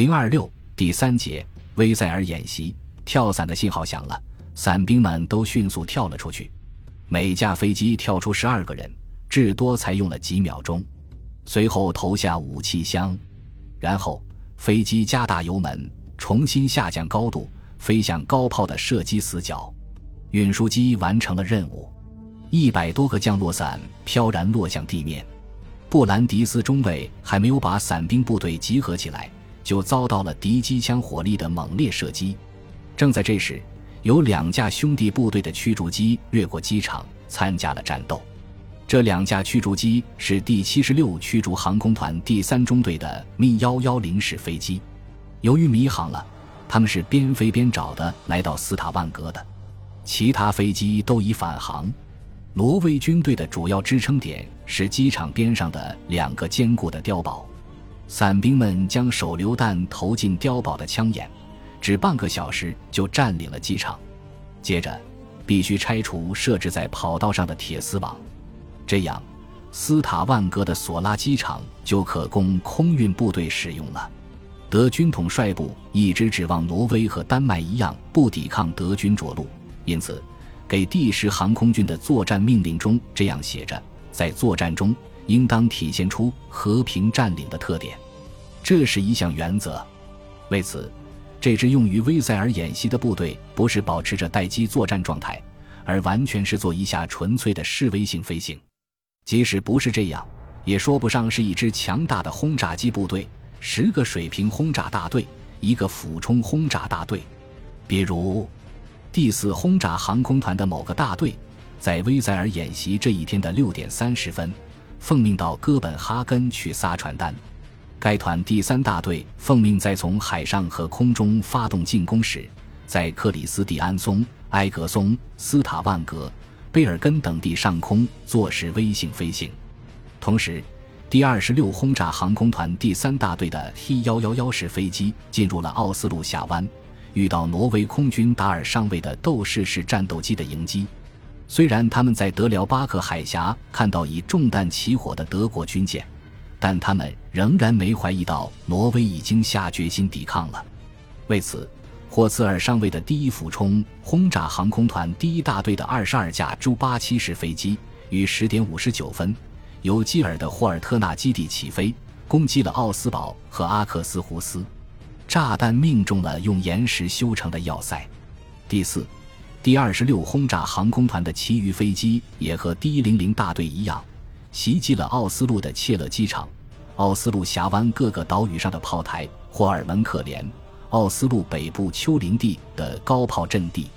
零二六第三节，威塞尔演习，跳伞的信号响了，伞兵们都迅速跳了出去。每架飞机跳出十二个人，至多才用了几秒钟。随后投下武器箱，然后飞机加大油门，重新下降高度，飞向高炮的射击死角。运输机完成了任务，一百多个降落伞飘然落向地面。布兰迪斯中尉还没有把伞兵部队集合起来。就遭到了敌机枪火力的猛烈射击。正在这时，有两架兄弟部队的驱逐机越过机场，参加了战斗。这两架驱逐机是第七十六驱逐航空团第三中队的密幺幺零式飞机。由于迷航了，他们是边飞边找的来到斯塔万格的。其他飞机都已返航。挪威军队的主要支撑点是机场边上的两个坚固的碉堡。伞兵们将手榴弹投进碉堡的枪眼，只半个小时就占领了机场。接着，必须拆除设置在跑道上的铁丝网，这样，斯塔万格的索拉机场就可供空运部队使用了。德军统帅部一直指望挪威和丹麦一样不抵抗德军着陆，因此，给第十航空军的作战命令中这样写着：在作战中。应当体现出和平占领的特点，这是一项原则。为此，这支用于威塞尔演习的部队不是保持着待机作战状态，而完全是做一下纯粹的示威性飞行。即使不是这样，也说不上是一支强大的轰炸机部队。十个水平轰炸大队，一个俯冲轰炸大队，比如第四轰炸航空团的某个大队，在威塞尔演习这一天的六点三十分。奉命到哥本哈根去撒传单。该团第三大队奉命在从海上和空中发动进攻时，在克里斯蒂安松、埃格松、斯塔万格、贝尔根等地上空做实微型飞行。同时，第二十六轰炸航空团第三大队的 T 幺幺幺式飞机进入了奥斯陆峡湾，遇到挪威空军达尔上尉的斗士式战斗机的迎击。虽然他们在德辽巴克海峡看到以中弹起火的德国军舰，但他们仍然没怀疑到挪威已经下决心抵抗了。为此，霍茨尔上尉的第一俯冲轰炸航空团第一大队的二十二架朱八七式飞机于十点五十九分由基尔的霍尔特纳基地起飞，攻击了奥斯堡和阿克斯胡斯，炸弹命中了用岩石修成的要塞。第四。第二十六轰炸航空团的其余飞机也和第一零零大队一样，袭击了奥斯陆的切勒机场、奥斯陆峡湾各个岛屿上的炮台、霍尔门克连、奥斯陆北部丘陵地的高炮阵地。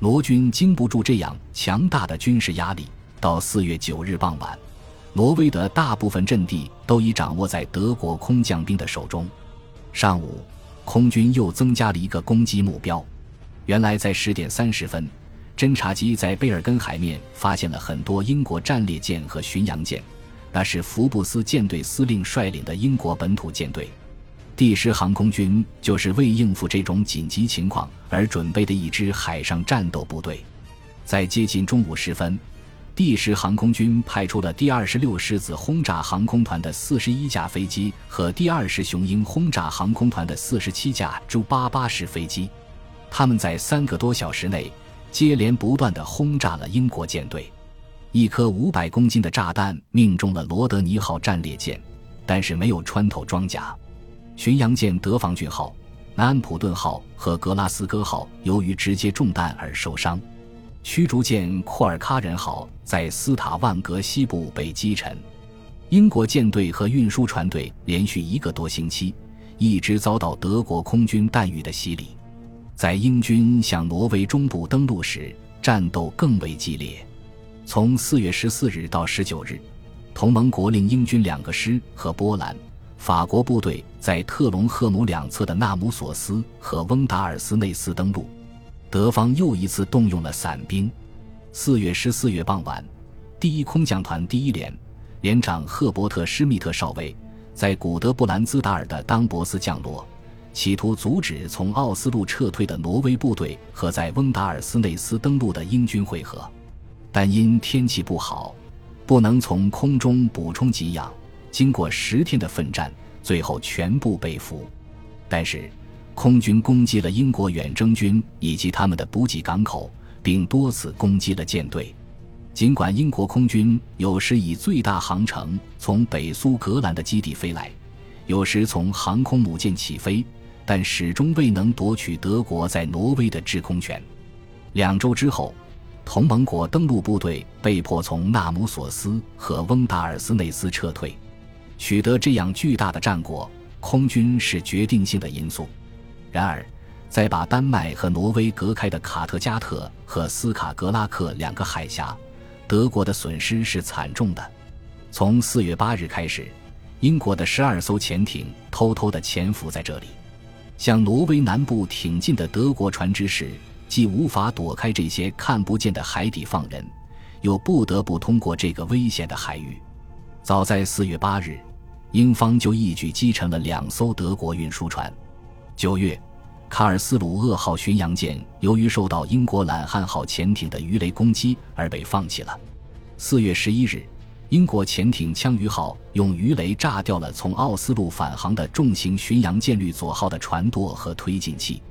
罗军经不住这样强大的军事压力，到四月九日傍晚，挪威的大部分阵地都已掌握在德国空降兵的手中。上午，空军又增加了一个攻击目标。原来在十点三十分，侦察机在贝尔根海面发现了很多英国战列舰和巡洋舰，那是福布斯舰队司令率领的英国本土舰队。第十航空军就是为应付这种紧急情况而准备的一支海上战斗部队。在接近中午时分，第十航空军派出了第二十六狮子轰炸航空团的四十一架飞机和第二十雄鹰轰炸航空团的四十七架朱八八式飞机。他们在三个多小时内接连不断地轰炸了英国舰队，一颗五百公斤的炸弹命中了罗德尼号战列舰，但是没有穿透装甲。巡洋舰德防郡号、南安普顿号和格拉斯哥号由于直接中弹而受伤。驱逐舰库尔喀人号在斯塔万格西部被击沉。英国舰队和运输船队连续一个多星期一直遭到德国空军弹雨的洗礼。在英军向挪威中部登陆时，战斗更为激烈。从四月十四日到十九日，同盟国令英军两个师和波兰、法国部队在特隆赫姆两侧的纳姆索斯和翁达尔斯内斯登陆。德方又一次动用了伞兵。四月十四日傍晚，第一空降团第一连连长赫伯特施密特少尉在古德布兰兹达尔的当博斯降落。企图阻止从奥斯陆撤退的挪威部队和在翁达尔斯内斯登陆的英军会合，但因天气不好，不能从空中补充给养。经过十天的奋战，最后全部被俘。但是，空军攻击了英国远征军以及他们的补给港口，并多次攻击了舰队。尽管英国空军有时以最大航程从北苏格兰的基地飞来，有时从航空母舰起飞，但始终未能夺取德国在挪威的制空权。两周之后，同盟国登陆部队被迫从纳姆索斯和翁达尔斯内斯撤退。取得这样巨大的战果，空军是决定性的因素。然而，在把丹麦和挪威隔开的卡特加特和斯卡格拉克两个海峡，德国的损失是惨重的。从四月八日开始，英国的十二艘潜艇偷偷地潜伏在这里。向挪威南部挺进的德国船只时，既无法躲开这些看不见的海底放人，又不得不通过这个危险的海域。早在四月八日，英方就一举击沉了两艘德国运输船。九月，卡尔斯鲁厄号巡洋舰由于受到英国懒汉号潜艇的鱼雷攻击而被放弃了。四月十一日，英国潜艇枪鱼号用鱼雷炸掉了从奥斯陆返航的重型巡洋舰绿佐号的船舵和推进器。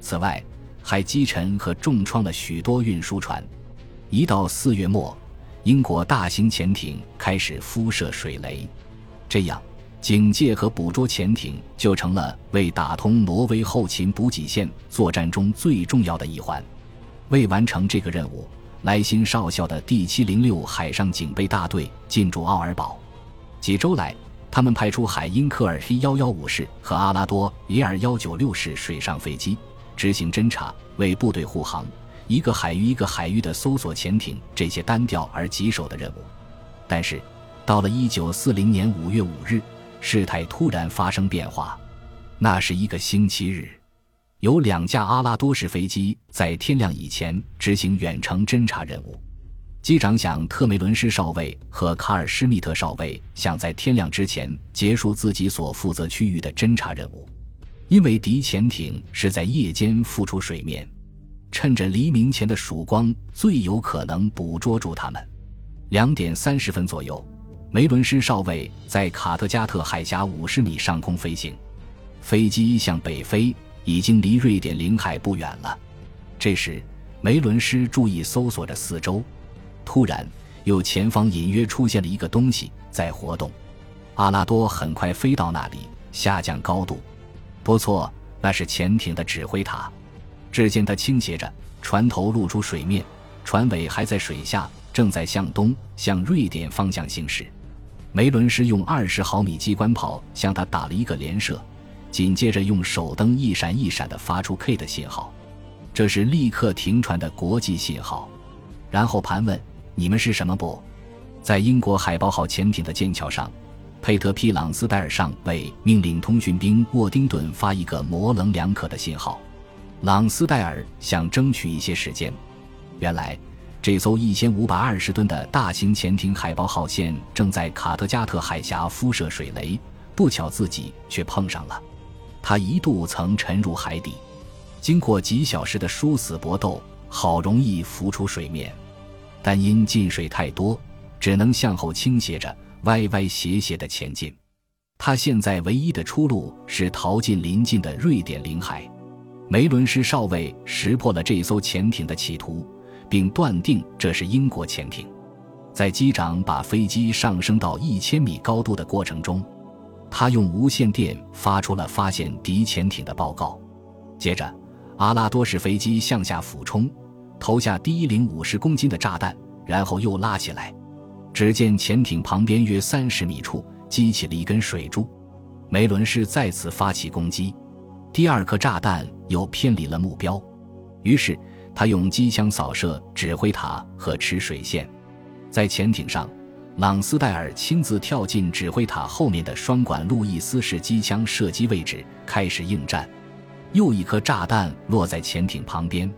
此外，还击沉和重创了许多运输船。一到四月末，英国大型潜艇开始敷设水雷，这样。警戒和捕捉潜艇就成了为打通挪威后勤补给线作战中最重要的一环。为完成这个任务，莱辛少校的第七零六海上警备大队进驻奥尔堡。几周来，他们派出海因科尔黑幺幺五式和阿拉多耶尔幺九六式水上飞机执行侦察，为部队护航，一个海域一个海域的搜索潜艇这些单调而棘手的任务。但是，到了一九四零年五月五日。事态突然发生变化，那是一个星期日，有两架阿拉多式飞机在天亮以前执行远程侦察任务。机长想特梅伦斯少尉和卡尔施密特少尉想在天亮之前结束自己所负责区域的侦察任务，因为敌潜艇是在夜间浮出水面，趁着黎明前的曙光最有可能捕捉住他们。两点三十分左右。梅伦施少尉在卡特加特海峡五十米上空飞行，飞机向北飞，已经离瑞典领海不远了。这时，梅伦施注意搜索着四周，突然，右前方隐约出现了一个东西在活动。阿拉多很快飞到那里，下降高度。不错，那是潜艇的指挥塔。只见它倾斜着，船头露出水面，船尾还在水下，正在向东向瑞典方向行驶。梅伦斯用二十毫米机关炮向他打了一个连射，紧接着用手灯一闪一闪地发出 K 的信号，这是立刻停船的国际信号。然后盘问：“你们是什么部？”在英国海豹号潜艇的剑桥上，佩特皮朗斯戴尔上尉命令通讯兵沃丁顿发一个模棱两可的信号。朗斯戴尔想争取一些时间。原来。这艘一千五百二十吨的大型潜艇“海豹号”线正在卡特加特海峡敷设水雷，不巧自己却碰上了。他一度曾沉入海底，经过几小时的殊死搏斗，好容易浮出水面，但因进水太多，只能向后倾斜着，歪歪斜斜地前进。他现在唯一的出路是逃进邻近的瑞典领海。梅伦斯少尉识破了这艘潜艇的企图。并断定这是英国潜艇。在机长把飞机上升到一千米高度的过程中，他用无线电发出了发现敌潜艇的报告。接着，阿拉多式飞机向下俯冲，投下第一零五十公斤的炸弹，然后又拉起来。只见潜艇旁边约三十米处激起了一根水柱。梅伦士再次发起攻击，第二颗炸弹又偏离了目标，于是。他用机枪扫射指挥塔和吃水线，在潜艇上，朗斯戴尔亲自跳进指挥塔后面的双管路易斯式机枪射击位置，开始应战。又一颗炸弹落在潜艇旁边，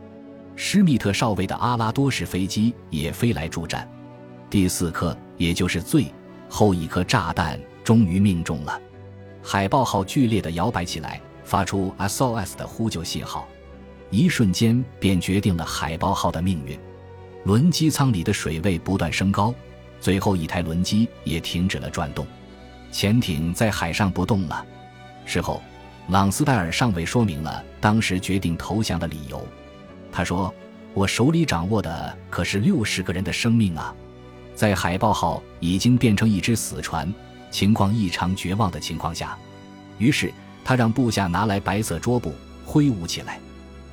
施密特少尉的阿拉多式飞机也飞来助战。第四颗，也就是最后一颗炸弹，终于命中了。海豹号剧烈地摇摆起来，发出 SOS 的呼救信号。一瞬间便决定了海豹号的命运，轮机舱里的水位不断升高，最后一台轮机也停止了转动，潜艇在海上不动了。事后，朗斯戴尔上尉说明了当时决定投降的理由。他说：“我手里掌握的可是六十个人的生命啊！在海豹号已经变成一只死船，情况异常绝望的情况下，于是他让部下拿来白色桌布挥舞起来。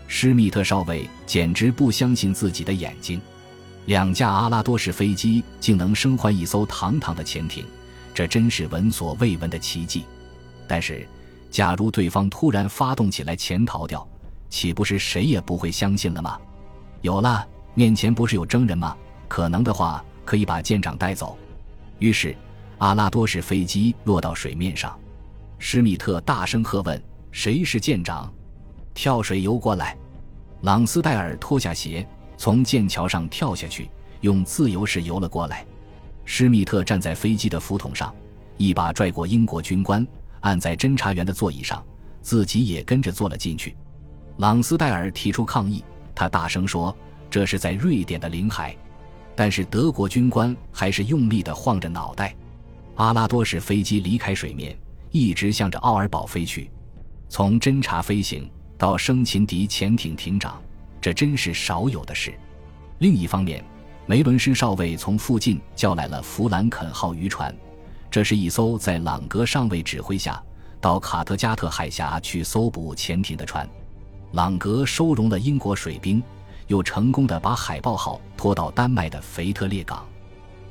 施密特少尉简直不相信自己的眼睛，两架阿拉多式飞机竟能生还一艘堂堂的潜艇，这真是闻所未闻的奇迹。但是。”假如对方突然发动起来潜逃掉，岂不是谁也不会相信了吗？有了，面前不是有证人吗？可能的话，可以把舰长带走。于是，阿拉多式飞机落到水面上，施密特大声喝问：“谁是舰长？”跳水游过来。朗斯戴尔脱下鞋，从剑桥上跳下去，用自由式游了过来。施密特站在飞机的浮筒上，一把拽过英国军官。按在侦察员的座椅上，自己也跟着坐了进去。朗斯戴尔提出抗议，他大声说：“这是在瑞典的领海。”但是德国军官还是用力地晃着脑袋。阿拉多式飞机离开水面，一直向着奥尔堡飞去。从侦察飞行到生擒敌潜艇艇长，这真是少有的事。另一方面，梅伦施少尉从附近叫来了弗兰肯号渔船。这是一艘在朗格上尉指挥下到卡特加特海峡去搜捕潜艇的船。朗格收容了英国水兵，又成功的把海豹号拖到丹麦的腓特烈港。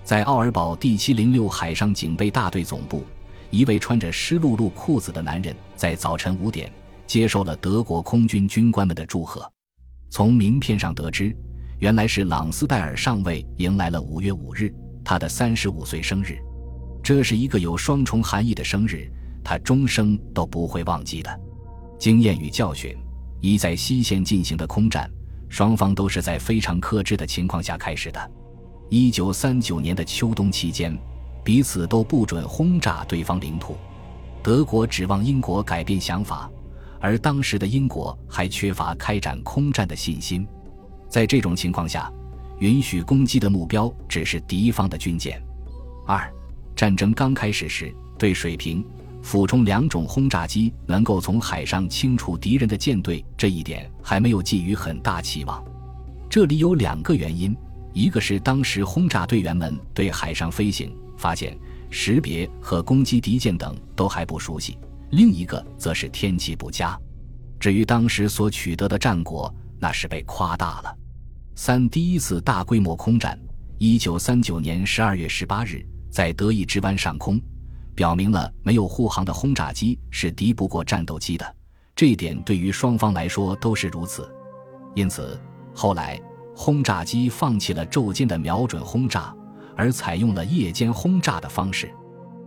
在奥尔堡第七零六海上警备大队总部，一位穿着湿漉漉裤子的男人在早晨五点接受了德国空军军官们的祝贺。从名片上得知，原来是朗斯戴尔上尉迎来了五月五日他的三十五岁生日。这是一个有双重含义的生日，他终生都不会忘记的。经验与教训：一，在西线进行的空战，双方都是在非常克制的情况下开始的。一九三九年的秋冬期间，彼此都不准轰炸对方领土。德国指望英国改变想法，而当时的英国还缺乏开展空战的信心。在这种情况下，允许攻击的目标只是敌方的军舰。二。战争刚开始时，对水平、俯冲两种轰炸机能够从海上清除敌人的舰队这一点还没有寄予很大期望。这里有两个原因：一个是当时轰炸队员们对海上飞行、发现、识别和攻击敌舰等都还不熟悉；另一个则是天气不佳。至于当时所取得的战果，那是被夸大了。三、第一次大规模空战，一九三九年十二月十八日。在德意志湾上空，表明了没有护航的轰炸机是敌不过战斗机的。这一点对于双方来说都是如此。因此，后来轰炸机放弃了昼间的瞄准轰炸，而采用了夜间轰炸的方式。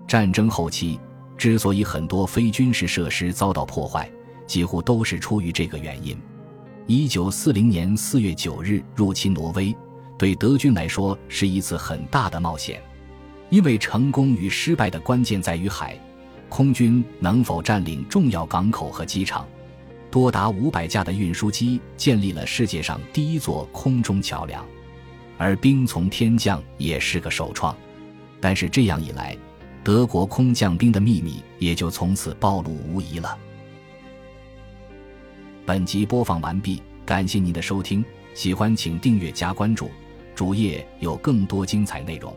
战争后期之所以很多非军事设施遭到破坏，几乎都是出于这个原因。一九四零年四月九日入侵挪威，对德军来说是一次很大的冒险。因为成功与失败的关键在于海，空军能否占领重要港口和机场。多达五百架的运输机建立了世界上第一座空中桥梁，而兵从天降也是个首创。但是这样一来，德国空降兵的秘密也就从此暴露无遗了。本集播放完毕，感谢您的收听，喜欢请订阅加关注，主页有更多精彩内容。